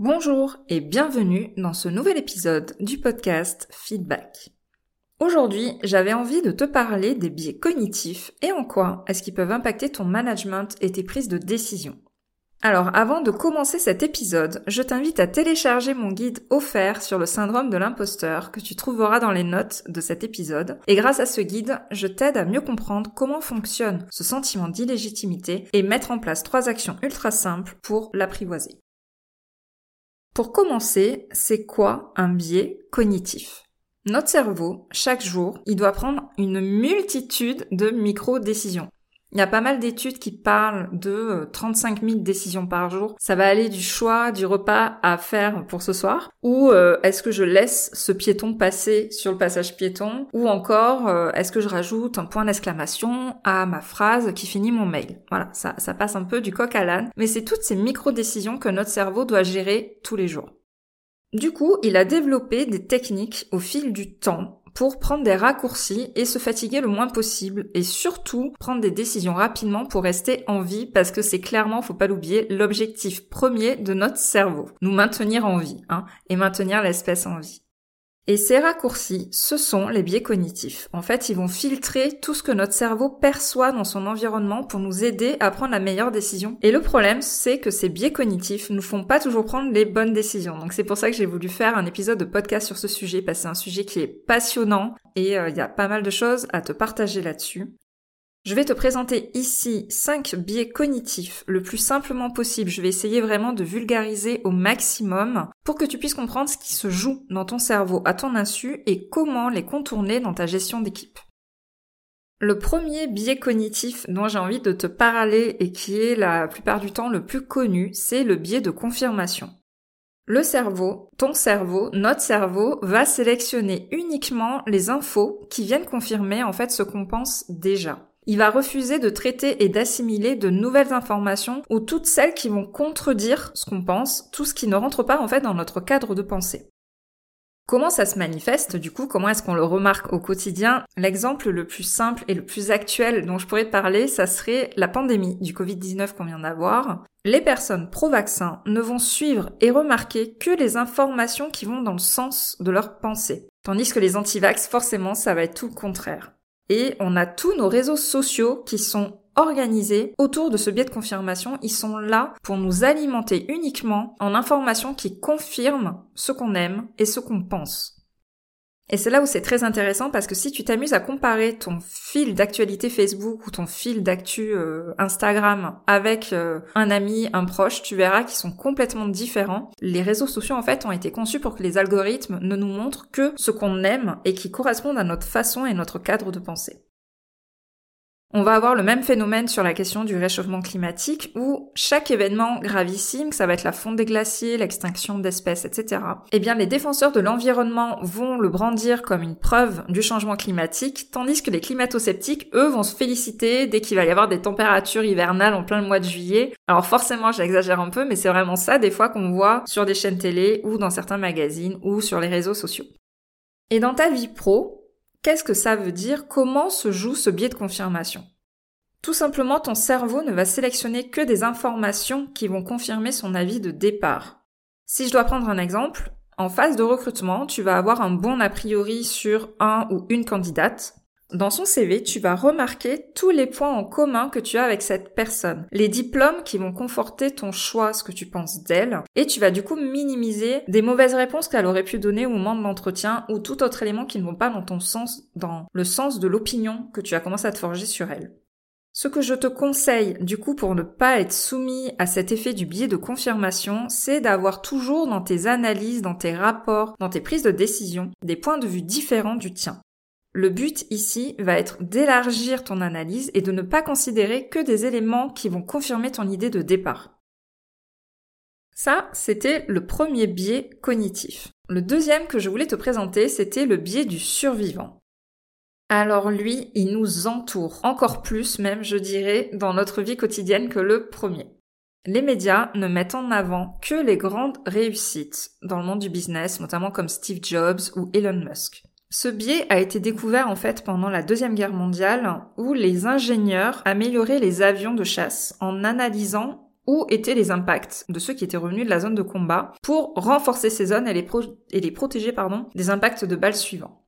Bonjour et bienvenue dans ce nouvel épisode du podcast Feedback. Aujourd'hui, j'avais envie de te parler des biais cognitifs et en quoi est-ce qu'ils peuvent impacter ton management et tes prises de décision. Alors avant de commencer cet épisode, je t'invite à télécharger mon guide offert sur le syndrome de l'imposteur que tu trouveras dans les notes de cet épisode. Et grâce à ce guide, je t'aide à mieux comprendre comment fonctionne ce sentiment d'illégitimité et mettre en place trois actions ultra simples pour l'apprivoiser. Pour commencer, c'est quoi un biais cognitif? Notre cerveau, chaque jour, il doit prendre une multitude de micro-décisions. Il y a pas mal d'études qui parlent de 35 euh, 000 décisions par jour. Ça va aller du choix du repas à faire pour ce soir, ou euh, est-ce que je laisse ce piéton passer sur le passage piéton, ou encore euh, est-ce que je rajoute un point d'exclamation à ma phrase qui finit mon mail? Voilà, ça, ça passe un peu du coq à l'âne, mais c'est toutes ces micro-décisions que notre cerveau doit gérer tous les jours. Du coup, il a développé des techniques au fil du temps pour prendre des raccourcis et se fatiguer le moins possible et surtout prendre des décisions rapidement pour rester en vie parce que c'est clairement, faut pas l'oublier, l'objectif premier de notre cerveau. Nous maintenir en vie, hein, et maintenir l'espèce en vie. Et ces raccourcis, ce sont les biais cognitifs. En fait, ils vont filtrer tout ce que notre cerveau perçoit dans son environnement pour nous aider à prendre la meilleure décision. Et le problème, c'est que ces biais cognitifs nous font pas toujours prendre les bonnes décisions. Donc c'est pour ça que j'ai voulu faire un épisode de podcast sur ce sujet, parce que c'est un sujet qui est passionnant et euh, il y a pas mal de choses à te partager là-dessus. Je vais te présenter ici 5 biais cognitifs le plus simplement possible. Je vais essayer vraiment de vulgariser au maximum pour que tu puisses comprendre ce qui se joue dans ton cerveau à ton insu et comment les contourner dans ta gestion d'équipe. Le premier biais cognitif dont j'ai envie de te parler et qui est la plupart du temps le plus connu, c'est le biais de confirmation. Le cerveau, ton cerveau, notre cerveau va sélectionner uniquement les infos qui viennent confirmer en fait ce qu'on pense déjà. Il va refuser de traiter et d'assimiler de nouvelles informations ou toutes celles qui vont contredire ce qu'on pense, tout ce qui ne rentre pas en fait dans notre cadre de pensée. Comment ça se manifeste du coup? Comment est-ce qu'on le remarque au quotidien? L'exemple le plus simple et le plus actuel dont je pourrais parler, ça serait la pandémie du Covid-19 qu'on vient d'avoir. Les personnes pro-vaccin ne vont suivre et remarquer que les informations qui vont dans le sens de leur pensée. Tandis que les anti-vax, forcément, ça va être tout le contraire. Et on a tous nos réseaux sociaux qui sont organisés autour de ce biais de confirmation. Ils sont là pour nous alimenter uniquement en informations qui confirment ce qu'on aime et ce qu'on pense. Et c'est là où c'est très intéressant parce que si tu t'amuses à comparer ton fil d'actualité Facebook ou ton fil d'actu euh, Instagram avec euh, un ami, un proche, tu verras qu'ils sont complètement différents. Les réseaux sociaux en fait ont été conçus pour que les algorithmes ne nous montrent que ce qu'on aime et qui correspondent à notre façon et notre cadre de pensée. On va avoir le même phénomène sur la question du réchauffement climatique où chaque événement gravissime, ça va être la fonte des glaciers, l'extinction d'espèces, etc. Eh bien, les défenseurs de l'environnement vont le brandir comme une preuve du changement climatique, tandis que les climato-sceptiques, eux, vont se féliciter dès qu'il va y avoir des températures hivernales en plein mois de juillet. Alors forcément, j'exagère un peu, mais c'est vraiment ça des fois qu'on voit sur des chaînes télé ou dans certains magazines ou sur les réseaux sociaux. Et dans ta vie pro, Qu'est-ce que ça veut dire? Comment se joue ce biais de confirmation? Tout simplement, ton cerveau ne va sélectionner que des informations qui vont confirmer son avis de départ. Si je dois prendre un exemple, en phase de recrutement, tu vas avoir un bon a priori sur un ou une candidate. Dans son CV, tu vas remarquer tous les points en commun que tu as avec cette personne, les diplômes qui vont conforter ton choix, ce que tu penses d'elle, et tu vas du coup minimiser des mauvaises réponses qu'elle aurait pu donner au moment de l'entretien ou tout autre élément qui ne vont pas dans ton sens, dans le sens de l'opinion que tu as commencé à te forger sur elle. Ce que je te conseille, du coup, pour ne pas être soumis à cet effet du biais de confirmation, c'est d'avoir toujours dans tes analyses, dans tes rapports, dans tes prises de décision, des points de vue différents du tien. Le but ici va être d'élargir ton analyse et de ne pas considérer que des éléments qui vont confirmer ton idée de départ. Ça, c'était le premier biais cognitif. Le deuxième que je voulais te présenter, c'était le biais du survivant. Alors lui, il nous entoure, encore plus même, je dirais, dans notre vie quotidienne que le premier. Les médias ne mettent en avant que les grandes réussites dans le monde du business, notamment comme Steve Jobs ou Elon Musk. Ce biais a été découvert en fait pendant la Deuxième Guerre mondiale où les ingénieurs amélioraient les avions de chasse en analysant où étaient les impacts de ceux qui étaient revenus de la zone de combat pour renforcer ces zones et les, protéger pardon, des impacts de balles suivants.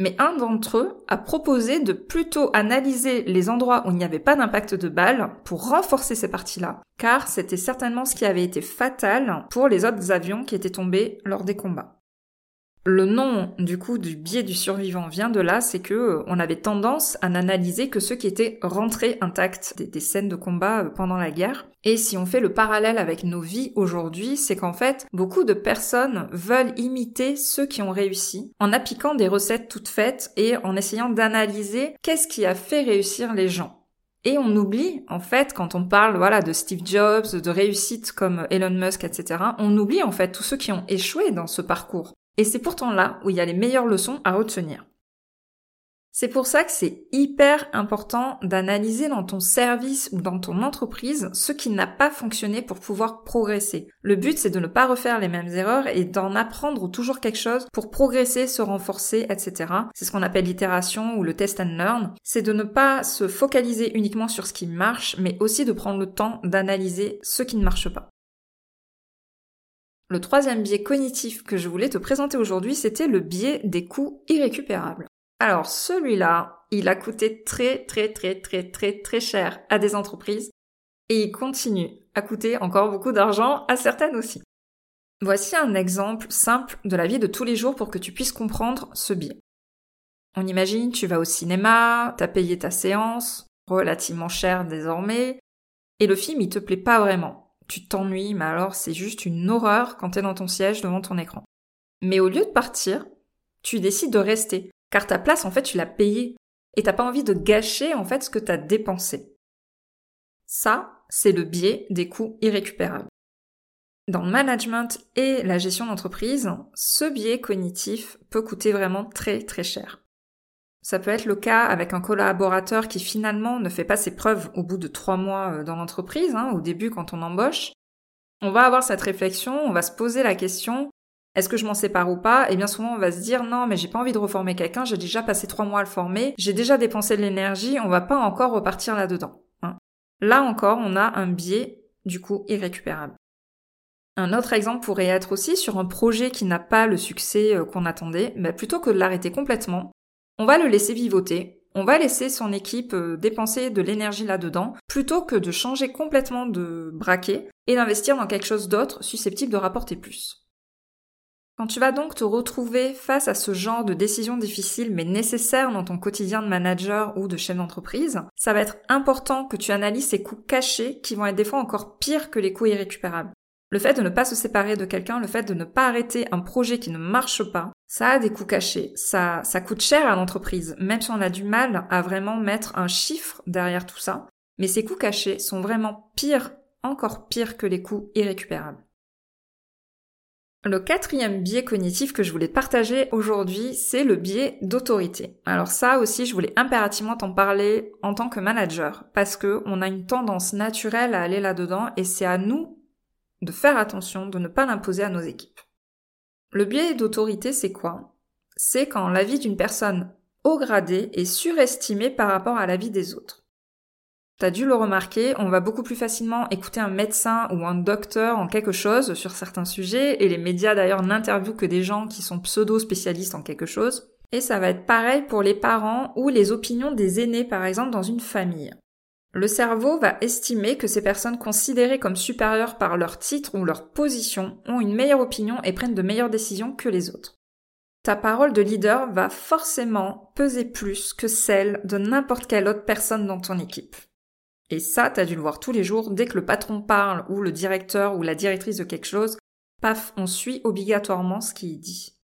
Mais un d'entre eux a proposé de plutôt analyser les endroits où il n'y avait pas d'impact de balles pour renforcer ces parties-là, car c'était certainement ce qui avait été fatal pour les autres avions qui étaient tombés lors des combats. Le nom du coup du biais du survivant vient de là, c'est que euh, on avait tendance à n'analyser que ceux qui étaient rentrés intacts des, scènes de combat euh, pendant la guerre. Et si on fait le parallèle avec nos vies aujourd'hui, c'est qu'en fait, beaucoup de personnes veulent imiter ceux qui ont réussi en appliquant des recettes toutes faites et en essayant d'analyser qu'est-ce qui a fait réussir les gens. Et on oublie, en fait, quand on parle, voilà, de Steve Jobs, de réussites comme Elon Musk, etc., on oublie, en fait, tous ceux qui ont échoué dans ce parcours. Et c'est pourtant là où il y a les meilleures leçons à retenir. C'est pour ça que c'est hyper important d'analyser dans ton service ou dans ton entreprise ce qui n'a pas fonctionné pour pouvoir progresser. Le but c'est de ne pas refaire les mêmes erreurs et d'en apprendre toujours quelque chose pour progresser, se renforcer, etc. C'est ce qu'on appelle l'itération ou le test and learn. C'est de ne pas se focaliser uniquement sur ce qui marche, mais aussi de prendre le temps d'analyser ce qui ne marche pas. Le troisième biais cognitif que je voulais te présenter aujourd'hui, c'était le biais des coûts irrécupérables. Alors celui-là, il a coûté très très très très très très cher à des entreprises et il continue à coûter encore beaucoup d'argent à certaines aussi. Voici un exemple simple de la vie de tous les jours pour que tu puisses comprendre ce biais. On imagine, tu vas au cinéma, t'as payé ta séance, relativement cher désormais, et le film il te plaît pas vraiment tu t'ennuies, mais alors c'est juste une horreur quand t'es dans ton siège devant ton écran. Mais au lieu de partir, tu décides de rester, car ta place en fait tu l'as payée, et t'as pas envie de gâcher en fait ce que t'as dépensé. Ça, c'est le biais des coûts irrécupérables. Dans le management et la gestion d'entreprise, ce biais cognitif peut coûter vraiment très très cher. Ça peut être le cas avec un collaborateur qui finalement ne fait pas ses preuves au bout de trois mois euh, dans l'entreprise, hein, au début quand on embauche. On va avoir cette réflexion, on va se poser la question est-ce que je m'en sépare ou pas? Et bien souvent on va se dire non mais j'ai pas envie de reformer quelqu'un, j'ai déjà passé trois mois à le former, j'ai déjà dépensé de l'énergie, on va pas encore repartir là-dedans. Hein. Là encore on a un biais du coup irrécupérable. Un autre exemple pourrait être aussi sur un projet qui n'a pas le succès euh, qu'on attendait, mais plutôt que de l'arrêter complètement, on va le laisser vivoter, on va laisser son équipe euh, dépenser de l'énergie là-dedans, plutôt que de changer complètement de braquet et d'investir dans quelque chose d'autre susceptible de rapporter plus. Quand tu vas donc te retrouver face à ce genre de décisions difficiles mais nécessaires dans ton quotidien de manager ou de chef d'entreprise, ça va être important que tu analyses ces coûts cachés qui vont être des fois encore pires que les coûts irrécupérables. Le fait de ne pas se séparer de quelqu'un, le fait de ne pas arrêter un projet qui ne marche pas, ça a des coûts cachés. Ça, ça coûte cher à l'entreprise, même si on a du mal à vraiment mettre un chiffre derrière tout ça. Mais ces coûts cachés sont vraiment pires, encore pires que les coûts irrécupérables. Le quatrième biais cognitif que je voulais partager aujourd'hui, c'est le biais d'autorité. Alors ça aussi, je voulais impérativement t'en parler en tant que manager, parce que on a une tendance naturelle à aller là-dedans et c'est à nous de faire attention, de ne pas l'imposer à nos équipes. Le biais d'autorité, c'est quoi? C'est quand la vie d'une personne haut gradée est surestimée par rapport à la vie des autres. T'as dû le remarquer, on va beaucoup plus facilement écouter un médecin ou un docteur en quelque chose sur certains sujets, et les médias d'ailleurs n'interviewent que des gens qui sont pseudo-spécialistes en quelque chose. Et ça va être pareil pour les parents ou les opinions des aînés par exemple dans une famille. Le cerveau va estimer que ces personnes considérées comme supérieures par leur titre ou leur position ont une meilleure opinion et prennent de meilleures décisions que les autres. Ta parole de leader va forcément peser plus que celle de n'importe quelle autre personne dans ton équipe. Et ça, t'as dû le voir tous les jours, dès que le patron parle ou le directeur ou la directrice de quelque chose, paf, on suit obligatoirement ce qu'il dit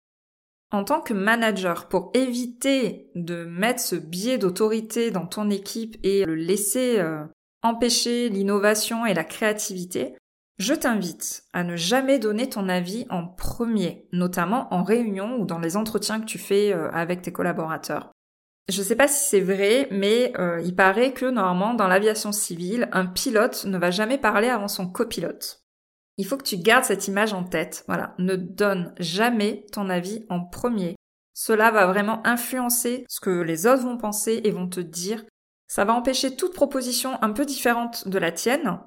en tant que manager pour éviter de mettre ce biais d'autorité dans ton équipe et le laisser euh, empêcher l'innovation et la créativité, Je t'invite à ne jamais donner ton avis en premier, notamment en réunion ou dans les entretiens que tu fais euh, avec tes collaborateurs. Je sais pas si c'est vrai, mais euh, il paraît que normalement dans l'aviation civile, un pilote ne va jamais parler avant son copilote. Il faut que tu gardes cette image en tête. Voilà, ne donne jamais ton avis en premier. Cela va vraiment influencer ce que les autres vont penser et vont te dire. Ça va empêcher toute proposition un peu différente de la tienne.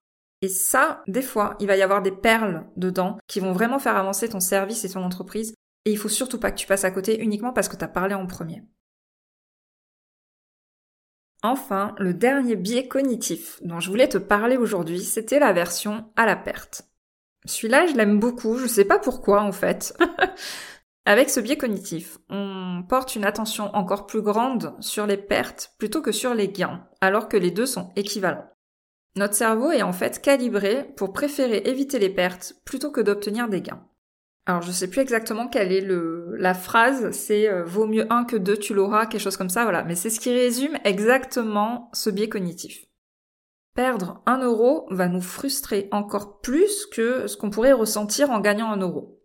Et ça, des fois, il va y avoir des perles dedans qui vont vraiment faire avancer ton service et ton entreprise. Et il faut surtout pas que tu passes à côté uniquement parce que tu as parlé en premier. Enfin, le dernier biais cognitif dont je voulais te parler aujourd'hui, c'était la version à la perte. Celui-là, je l'aime beaucoup, je sais pas pourquoi en fait. Avec ce biais cognitif, on porte une attention encore plus grande sur les pertes plutôt que sur les gains, alors que les deux sont équivalents. Notre cerveau est en fait calibré pour préférer éviter les pertes plutôt que d'obtenir des gains. Alors je sais plus exactement quelle est le la phrase, c'est euh, vaut mieux un que deux, tu l'auras, quelque chose comme ça, voilà. Mais c'est ce qui résume exactement ce biais cognitif. Perdre un euro va nous frustrer encore plus que ce qu'on pourrait ressentir en gagnant un euro.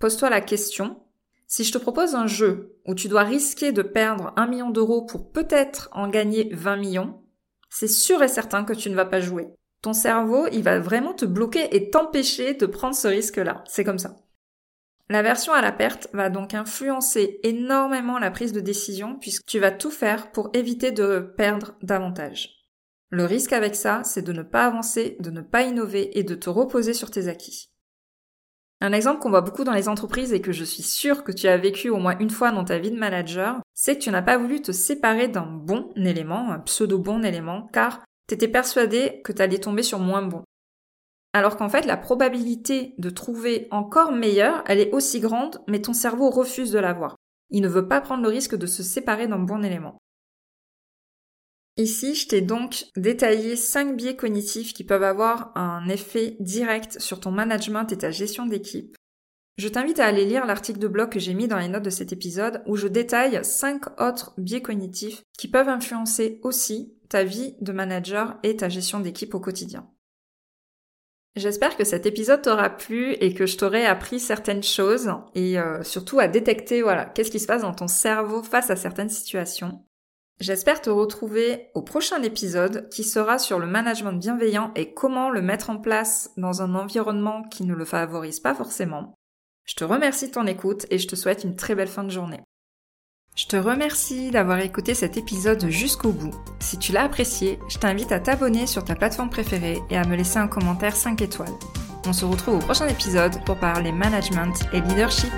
Pose-toi la question, si je te propose un jeu où tu dois risquer de perdre un million d'euros pour peut-être en gagner 20 millions, c'est sûr et certain que tu ne vas pas jouer. Ton cerveau, il va vraiment te bloquer et t'empêcher de prendre ce risque-là. C'est comme ça. La version à la perte va donc influencer énormément la prise de décision puisque tu vas tout faire pour éviter de perdre davantage. Le risque avec ça, c'est de ne pas avancer, de ne pas innover et de te reposer sur tes acquis. Un exemple qu'on voit beaucoup dans les entreprises et que je suis sûre que tu as vécu au moins une fois dans ta vie de manager, c'est que tu n'as pas voulu te séparer d'un bon élément, un pseudo bon élément, car t'étais persuadé que t'allais tomber sur moins bon. Alors qu'en fait, la probabilité de trouver encore meilleur, elle est aussi grande, mais ton cerveau refuse de la voir. Il ne veut pas prendre le risque de se séparer d'un bon élément. Ici, je t'ai donc détaillé 5 biais cognitifs qui peuvent avoir un effet direct sur ton management et ta gestion d'équipe. Je t'invite à aller lire l'article de blog que j'ai mis dans les notes de cet épisode où je détaille 5 autres biais cognitifs qui peuvent influencer aussi ta vie de manager et ta gestion d'équipe au quotidien. J'espère que cet épisode t'aura plu et que je t'aurai appris certaines choses et euh, surtout à détecter voilà qu'est-ce qui se passe dans ton cerveau face à certaines situations. J'espère te retrouver au prochain épisode qui sera sur le management bienveillant et comment le mettre en place dans un environnement qui ne le favorise pas forcément. Je te remercie de ton écoute et je te souhaite une très belle fin de journée. Je te remercie d'avoir écouté cet épisode jusqu'au bout. Si tu l'as apprécié, je t'invite à t'abonner sur ta plateforme préférée et à me laisser un commentaire 5 étoiles. On se retrouve au prochain épisode pour parler management et leadership.